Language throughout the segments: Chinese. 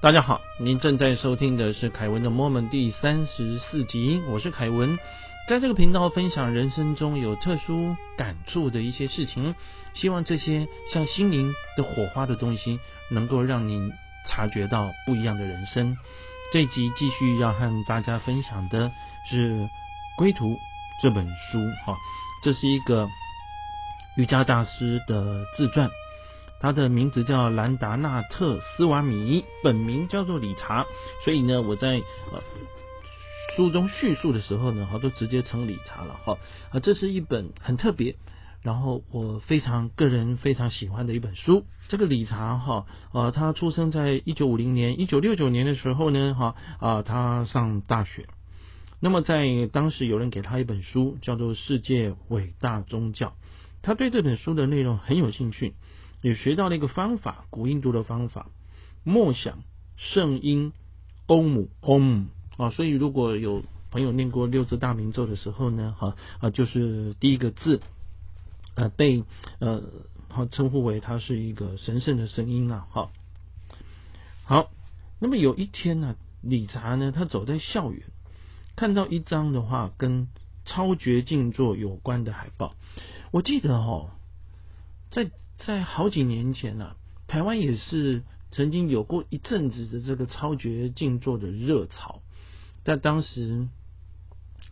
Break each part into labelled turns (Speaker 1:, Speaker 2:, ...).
Speaker 1: 大家好，您正在收听的是凯文的 Moment 第三十四集，我是凯文，在这个频道分享人生中有特殊感触的一些事情，希望这些像心灵的火花的东西，能够让您察觉到不一样的人生。这集继续要和大家分享的是《归途》这本书，哈，这是一个瑜伽大师的自传。他的名字叫兰达纳特斯瓦米，本名叫做理查，所以呢，我在呃书中叙述的时候呢，哈，都直接称理查了哈。啊，这是一本很特别，然后我非常个人非常喜欢的一本书。这个理查哈，呃，他出生在一九五零年，一九六九年的时候呢，哈啊，他上大学。那么在当时有人给他一本书，叫做《世界伟大宗教》，他对这本书的内容很有兴趣。也学到了一个方法，古印度的方法，默想圣音欧姆欧姆啊，所以如果有朋友念过六字大明咒的时候呢，哈啊，就是第一个字呃被呃好称呼为它是一个神圣的声音啊，哈好，那么有一天呢，理查呢，他走在校园，看到一张的话跟超绝静坐有关的海报，我记得哈在。在好几年前呢，台湾也是曾经有过一阵子的这个超绝静坐的热潮，但当时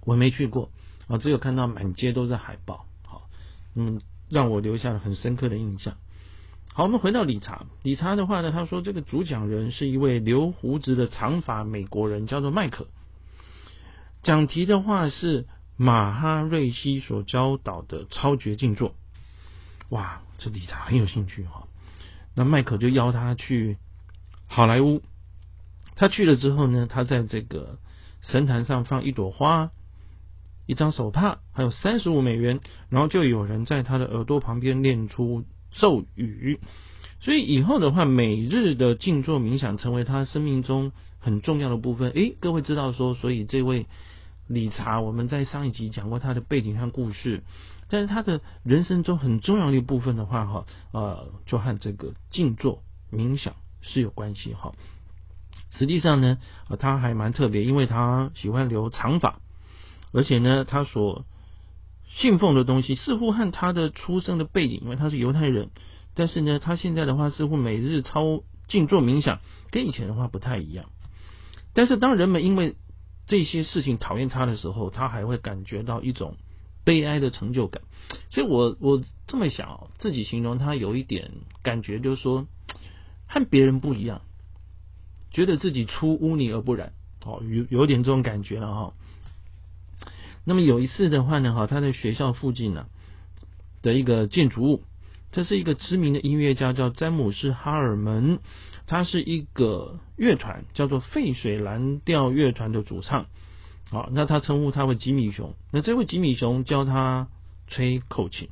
Speaker 1: 我没去过啊，只有看到满街都是海报，好，嗯，让我留下了很深刻的印象。好，我们回到理查，理查的话呢，他说这个主讲人是一位留胡子的长发美国人，叫做麦克。讲题的话是马哈瑞西所教导的超绝静坐。哇，这理查很有兴趣哈。那麦克就邀他去好莱坞。他去了之后呢，他在这个神坛上放一朵花、一张手帕，还有三十五美元，然后就有人在他的耳朵旁边念出咒语。所以以后的话，每日的静坐冥想成为他生命中很重要的部分。诶，各位知道说，所以这位理查，我们在上一集讲过他的背景和故事。但是他的人生中很重要的一部分的话，哈，呃，就和这个静坐冥想是有关系，哈。实际上呢，他还蛮特别，因为他喜欢留长发，而且呢，他所信奉的东西似乎和他的出生的背景，因为他是犹太人，但是呢，他现在的话似乎每日超静坐冥想，跟以前的话不太一样。但是当人们因为这些事情讨厌他的时候，他还会感觉到一种。悲哀的成就感，所以我我这么想，自己形容他有一点感觉，就是说和别人不一样，觉得自己出污泥而不染，哦，有有点这种感觉了哈。那么有一次的话呢，哈，他在学校附近呢的一个建筑物，这是一个知名的音乐家叫詹姆斯哈尔门，他是一个乐团叫做沸水蓝调乐团的主唱。好，那他称呼他为吉米熊。那这位吉米熊教他吹口琴。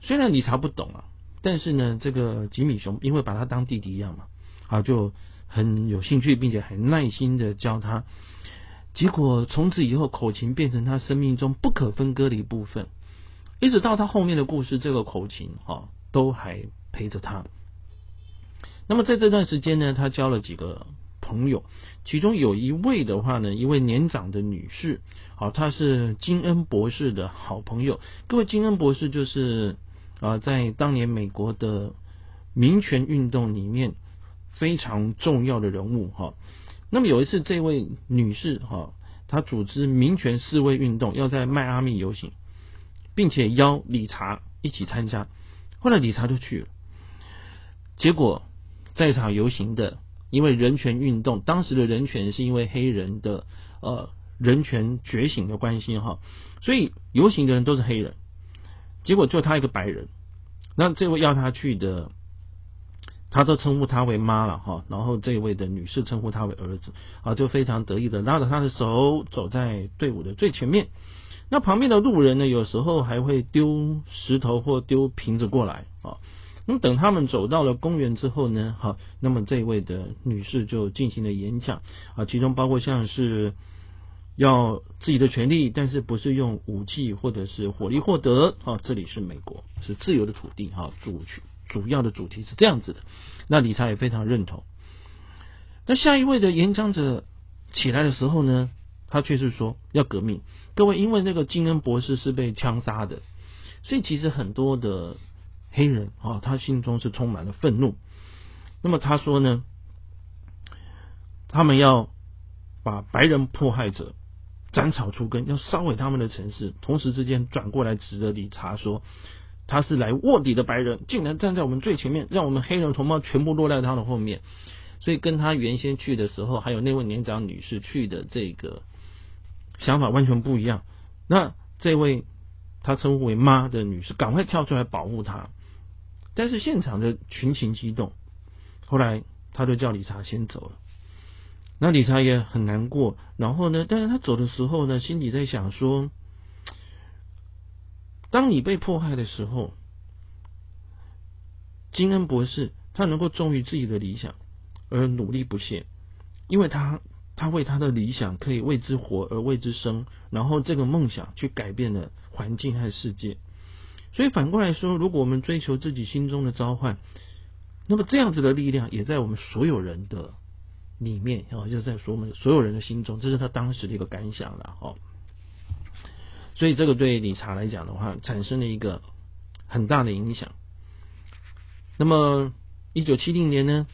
Speaker 1: 虽然理查不懂啊，但是呢，这个吉米熊因为把他当弟弟一样嘛，啊，就很有兴趣，并且很耐心的教他。结果从此以后，口琴变成他生命中不可分割的一部分。一直到他后面的故事，这个口琴啊，都还陪着他。那么在这段时间呢，他交了几个。朋友，其中有一位的话呢，一位年长的女士，好，她是金恩博士的好朋友。各位，金恩博士就是啊，在当年美国的民权运动里面非常重要的人物哈。那么有一次，这位女士哈，她组织民权示威运动，要在迈阿密游行，并且邀理查一起参加。后来理查就去了，结果在场游行的。因为人权运动，当时的人权是因为黑人的呃人权觉醒的关系哈，所以游行的人都是黑人，结果就他一个白人，那这位要他去的，他都称呼他为妈了哈，然后这位的女士称呼他为儿子啊，就非常得意的拉着他的手走在队伍的最前面，那旁边的路人呢，有时候还会丢石头或丢瓶子过来啊。那么等他们走到了公园之后呢，好，那么这位的女士就进行了演讲啊，其中包括像是要自己的权利，但是不是用武器或者是火力获得啊？这里是美国，是自由的土地哈，主主要的主题是这样子的。那理查也非常认同。那下一位的演讲者起来的时候呢，他却是说要革命。各位，因为那个金恩博士是被枪杀的，所以其实很多的黑人啊，他心中是充满了愤怒。那么他说呢，他们要把白人迫害者斩草除根，要烧毁他们的城市。同时之间转过来指着理查说，他是来卧底的白人，竟然站在我们最前面，让我们黑人同胞全部落在他的后面。所以跟他原先去的时候，还有那位年长女士去的这个想法完全不一样。那这位他称呼为妈的女士，赶快跳出来保护他。但是现场的群情激动，后来他就叫理查先走了。那理查也很难过。然后呢，但是他走的时候呢，心里在想说：当你被迫害的时候，金恩博士他能够忠于自己的理想。而努力不懈，因为他他为他的理想可以为之活而为之生，然后这个梦想去改变了环境和世界。所以反过来说，如果我们追求自己心中的召唤，那么这样子的力量也在我们所有人的里面，然后就在我们所有人的心中，这是他当时的一个感想了哦。所以这个对理查来讲的话，产生了一个很大的影响。那么一九七零年呢？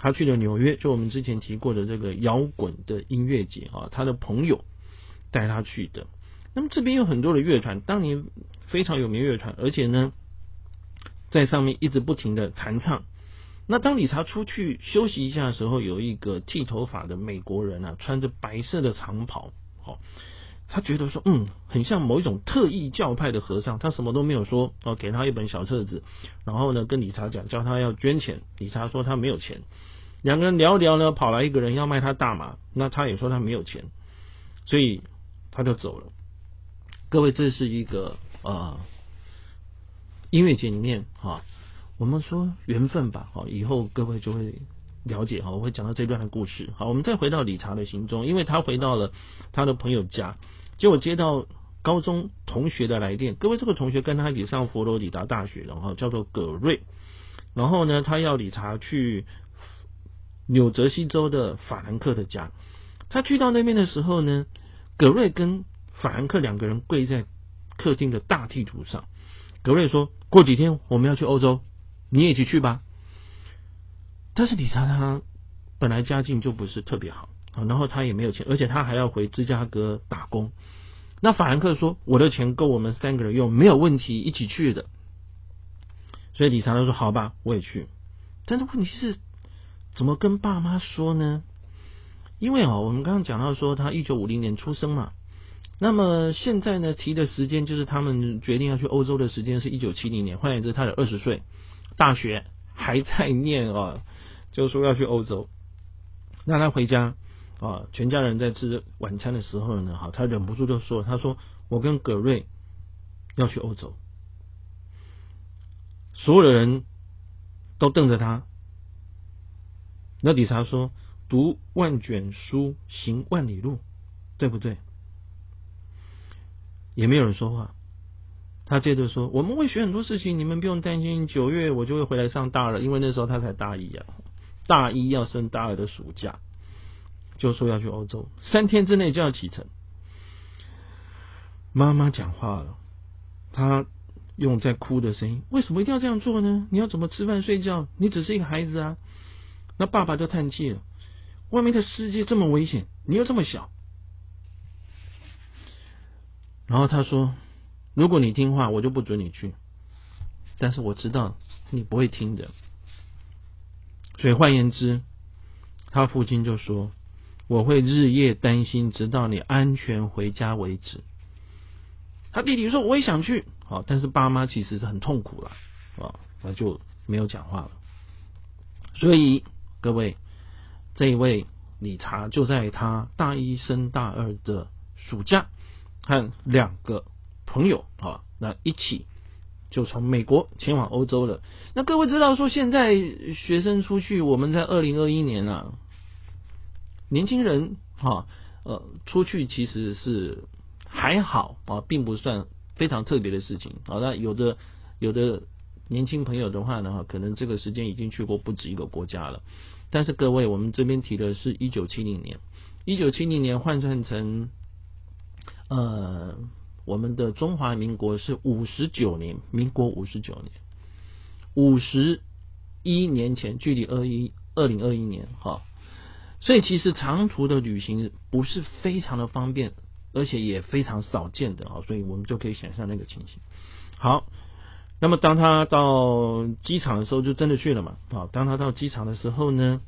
Speaker 1: 他去了纽约，就我们之前提过的这个摇滚的音乐节啊，他的朋友带他去的。那么这边有很多的乐团，当年非常有名乐团，而且呢，在上面一直不停的弹唱。那当理查出去休息一下的时候，有一个剃头发的美国人啊，穿着白色的长袍，哦，他觉得说，嗯，很像某一种特异教派的和尚。他什么都没有说，哦，给他一本小册子，然后呢，跟理查讲，叫他要捐钱。理查说他没有钱。两个人聊聊呢，跑来一个人要卖他大麻，那他也说他没有钱，所以他就走了。各位，这是一个呃音乐节里面哈，我们说缘分吧，好，以后各位就会了解哈，我会讲到这段的故事。好，我们再回到理查的行踪，因为他回到了他的朋友家，结果接到高中同学的来电。各位，这个同学跟他一起上佛罗里达大学，然后叫做葛瑞，然后呢，他要理查去。纽泽西州的法兰克的家，他去到那边的时候呢，葛瑞跟法兰克两个人跪在客厅的大地图上。格瑞说：“过几天我们要去欧洲，你也一起去吧。”但是理查他本来家境就不是特别好，然后他也没有钱，而且他还要回芝加哥打工。那法兰克说：“我的钱够我们三个人用，没有问题，一起去的。”所以理查他说：“好吧，我也去。”但是问题是。怎么跟爸妈说呢？因为啊，我们刚刚讲到说他一九五零年出生嘛，那么现在呢提的时间就是他们决定要去欧洲的时间是一九七零年，换言之，他的二十岁，大学还在念啊，就说要去欧洲。那他回家啊，全家人在吃晚餐的时候呢，哈，他忍不住就说：“他说我跟葛瑞要去欧洲。”所有的人都瞪着他。那理查说：“读万卷书，行万里路，对不对？”也没有人说话。他接着说：“我们会学很多事情，你们不用担心。九月我就会回来上大二，因为那时候他才大一啊，大一要升大二的暑假，就说要去欧洲，三天之内就要启程。”妈妈讲话了，他用在哭的声音：“为什么一定要这样做呢？你要怎么吃饭睡觉？你只是一个孩子啊！”那爸爸就叹气了，外面的世界这么危险，你又这么小。然后他说：“如果你听话，我就不准你去。但是我知道你不会听的。所以换言之，他父亲就说：我会日夜担心，直到你安全回家为止。他弟弟说：我也想去。好，但是爸妈其实是很痛苦了啊，那就没有讲话了。所以。各位，这一位理查就在他大一升大二的暑假，和两个朋友啊，那一起就从美国前往欧洲了。那各位知道说，现在学生出去，我们在二零二一年啊，年轻人哈呃出去其实是还好啊，并不算非常特别的事情。好，那有的有的。年轻朋友的话呢，可能这个时间已经去过不止一个国家了。但是各位，我们这边提的是一九七零年，一九七零年换算成呃我们的中华民国是五十九年，民国五十九年，五十一年前，距离二一二零二一年哈，所以其实长途的旅行不是非常的方便，而且也非常少见的啊，所以我们就可以想象那个情形。好。那么当他到机场的时候，就真的去了嘛？啊，当他到机场的时候呢，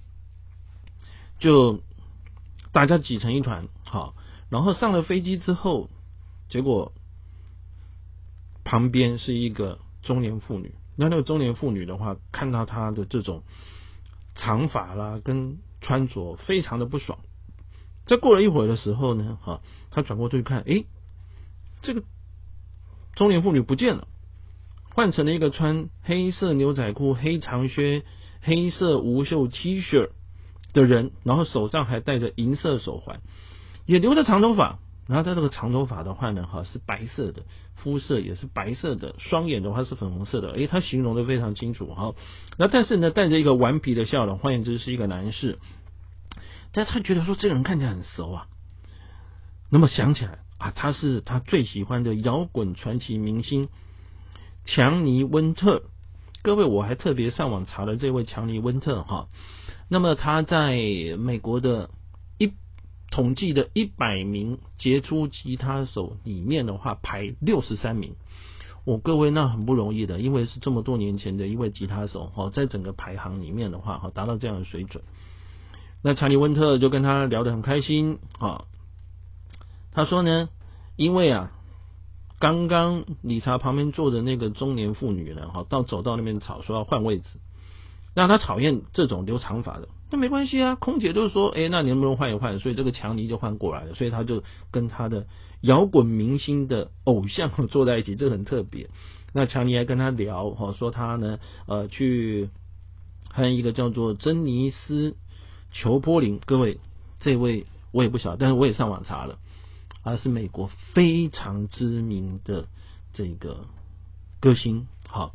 Speaker 1: 就大家挤成一团，好，然后上了飞机之后，结果旁边是一个中年妇女。那那个中年妇女的话，看到他的这种长发啦，跟穿着非常的不爽。再过了一会儿的时候呢，哈，他转过去看，诶，这个中年妇女不见了。换成了一个穿黑色牛仔裤、黑长靴、黑色无袖 T 恤的人，然后手上还戴着银色手环，也留着长头发。然后他这个长头发的话呢，哈是白色的，肤色也是白色的，双眼的话是粉红色的。诶，他形容的非常清楚哈。那但是呢，带着一个顽皮的笑容，换言之是一个男士。但他觉得说这个人看起来很熟啊。那么想起来啊，他是他最喜欢的摇滚传奇明星。强尼温特，各位，我还特别上网查了这位强尼温特哈。那么他在美国的统计的一百名杰出吉他手里面的话，排六十三名。我各位那很不容易的，因为是这么多年前的一位吉他手哈，在整个排行里面的话哈，达到这样的水准。那查理温特就跟他聊得很开心啊。他说呢，因为啊。刚刚理查旁边坐的那个中年妇女呢？哈，到走到那边吵，说要换位置。那他讨厌这种留长发的，那没关系啊。空姐就是说，哎，那你能不能换一换？所以这个强尼就换过来了。所以他就跟他的摇滚明星的偶像 坐在一起，这个很特别。那强尼还跟他聊，哈，说他呢，呃，去还有一个叫做珍妮斯·裘波林，各位，这位我也不晓得，但是我也上网查了。而是美国非常知名的这个歌星，好，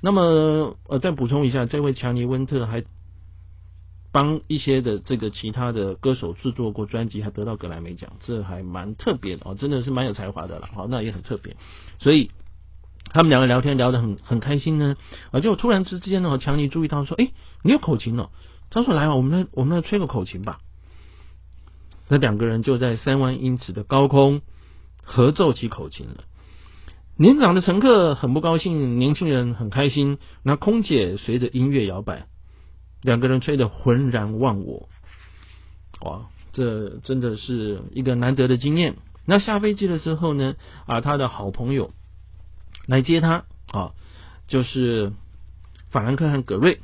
Speaker 1: 那么呃再补充一下，这位强尼温特还帮一些的这个其他的歌手制作过专辑，还得到格莱美奖，这还蛮特别的哦，真的是蛮有才华的了，好，那也很特别，所以他们两个聊天聊得很很开心呢，啊，就突然之间呢，强尼注意到说，哎，你有口琴哦，他说来啊，我们来我们来吹个口琴吧。那两个人就在三万英尺的高空合奏起口琴了。年长的乘客很不高兴，年轻人很开心。那空姐随着音乐摇摆，两个人吹得浑然忘我。哇，这真的是一个难得的经验。那下飞机的时候呢，啊，他的好朋友来接他啊，就是法兰克和葛瑞。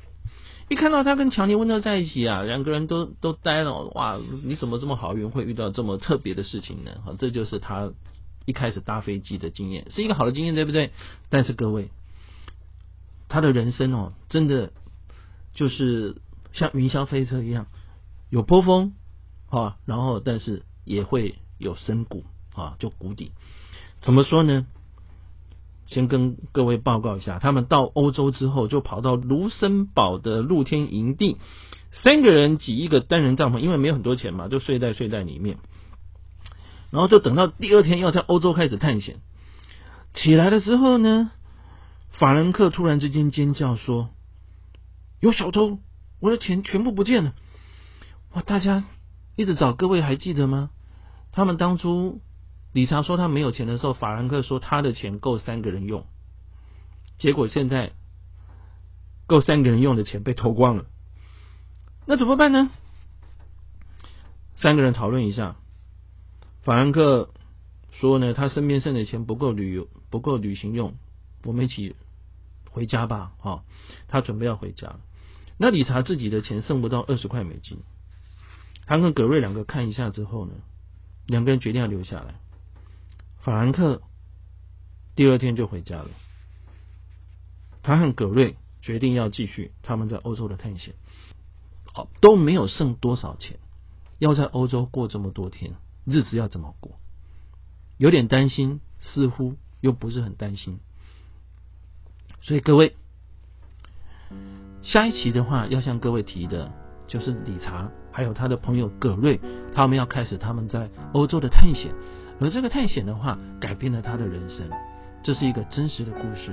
Speaker 1: 一看到他跟强尼温特在一起啊，两个人都都呆了。哇，你怎么这么好运，会遇到这么特别的事情呢？啊，这就是他一开始搭飞机的经验，是一个好的经验，对不对？但是各位，他的人生哦，真的就是像云霄飞车一样，有波峰啊，然后但是也会有深谷啊，就谷底。怎么说呢？先跟各位报告一下，他们到欧洲之后，就跑到卢森堡的露天营地，三个人挤一个单人帐篷，因为没有很多钱嘛，就睡在睡袋里面。然后就等到第二天要在欧洲开始探险，起来的时候呢，法兰克突然之间尖叫说：“有小偷！我的钱全部不见了！”哇，大家一直找，各位还记得吗？他们当初。理查说他没有钱的时候，法兰克说他的钱够三个人用。结果现在够三个人用的钱被偷光了，那怎么办呢？三个人讨论一下，法兰克说呢，他身边剩的钱不够旅游，不够旅行用，我们一起回家吧。哈，他准备要回家。那理查自己的钱剩不到二十块美金，他跟葛瑞两个看一下之后呢，两个人决定要留下来。法兰克第二天就回家了。他和葛瑞决定要继续他们在欧洲的探险。好，都没有剩多少钱，要在欧洲过这么多天，日子要怎么过？有点担心，似乎又不是很担心。所以各位，下一期的话要向各位提的就是理查还有他的朋友葛瑞，他们要开始他们在欧洲的探险，而这个探险的话，改变了他的人生。这是一个真实的故事。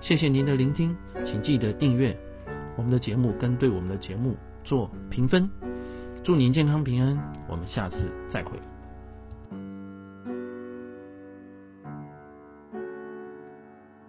Speaker 1: 谢谢您的聆听，请记得订阅我们的节目，跟对我们的节目做评分。祝您健康平安，我们下次再会。